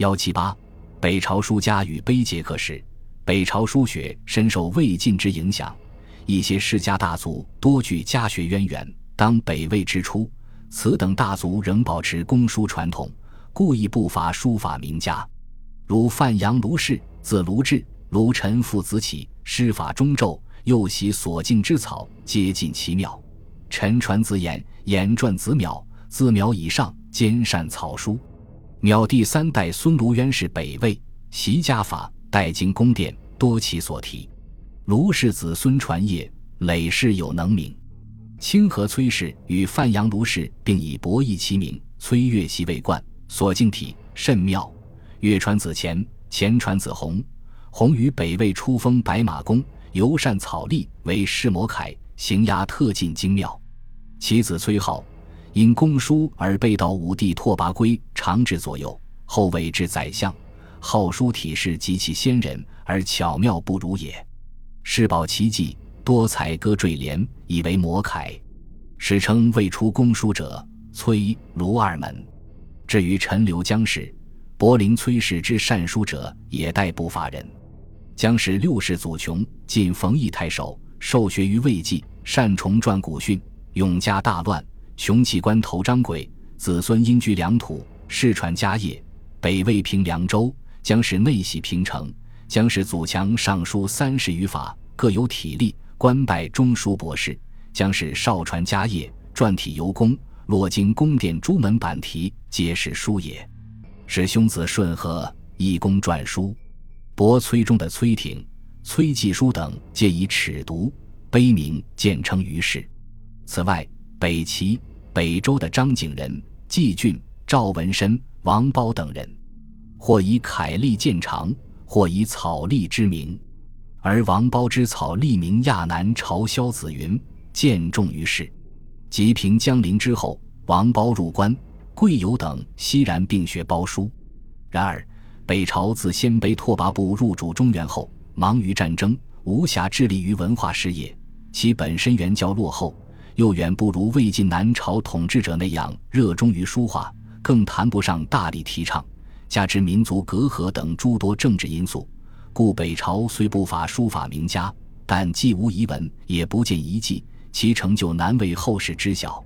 幺七八，北朝书家与碑碣刻史。北朝书学深受魏晋之影响，一些世家大族多具家学渊源。当北魏之初，此等大族仍保持公书传统，故意不乏书法名家，如范阳卢氏，字卢志，卢陈父子起，师法中骤，又习所敬之草，皆尽其妙。陈传子衍，衍传子邈，自邈以上，兼善草书。秒第三代孙卢渊是北魏，习家法，代经宫殿，多其所题。卢氏子孙传业，累世有能名。清河崔氏与范阳卢氏并以博弈齐名，崔岳习为冠，所敬体甚妙。岳传子虔，虔传子弘，弘于北魏初封白马公，尤善草隶，为世摩楷，行押特进精妙。其子崔浩。因公书而被到武帝拓跋圭长治左右，后位至宰相。好书体式极其先人，而巧妙不如也。世宝奇迹，多彩歌缀联，以为模楷。史称未出公书者，崔卢二门。至于陈留江氏、柏林崔氏之善书者，也待不乏人。江氏六世祖琼，晋冯异太守，受学于魏晋，善重撰古训，永嘉大乱。穷弃官头张轨，子孙因居良土，世传家业。北魏平凉州，将是内系平城，将是祖强上书三十余法，各有体力，官拜中书博士。将是少传家业，传体尤工，落经宫殿朱门板题，皆是书也。使兄子顺和义公撰书，博崔中的崔挺、崔继书等，皆以尺牍碑名见称于世。此外，北齐。北周的张景仁、季俊、赵文深、王褒等人，或以楷隶见长，或以草隶之名。而王褒之草隶名亚南朝萧子云，见重于世。及平江陵之后，王褒入关，贵友等悉然并学褒书。然而，北朝自鲜卑拓跋部入主中原后，忙于战争，无暇致力于文化事业，其本身原教落后。又远不如魏晋南朝统治者那样热衷于书画，更谈不上大力提倡。加之民族隔阂等诸多政治因素，故北朝虽不乏书法名家，但既无遗文，也不见遗迹，其成就难为后世知晓。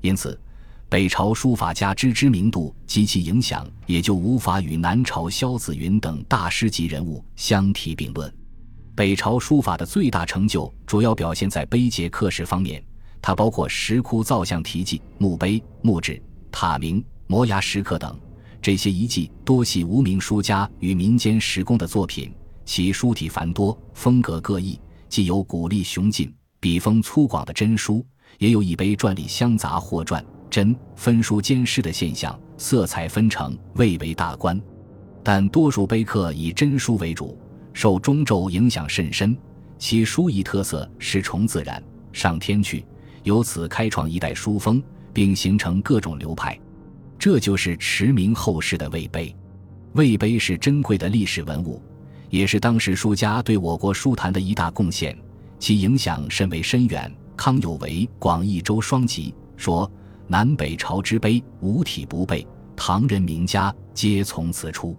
因此，北朝书法家之知名度及其影响，也就无法与南朝萧子云等大师级人物相提并论。北朝书法的最大成就，主要表现在碑碣刻石方面。它包括石窟造像题记、墓碑、墓志、塔铭、摩崖石刻等，这些遗迹多系无名书家与民间石工的作品，其书体繁多，风格各异，既有古丽雄劲、笔锋粗犷的真书，也有一碑篆隶相杂或篆真分书兼施的现象，色彩纷呈，蔚为大观。但多数碑刻以真书为主，受中轴影响甚深，其书艺特色是重自然，上天去。由此开创一代书风，并形成各种流派，这就是驰名后世的魏碑。魏碑是珍贵的历史文物，也是当时书家对我国书坛的一大贡献，其影响甚为深远。康有为《广义周双集》说：“南北朝之碑，五体不备，唐人名家皆从此出。”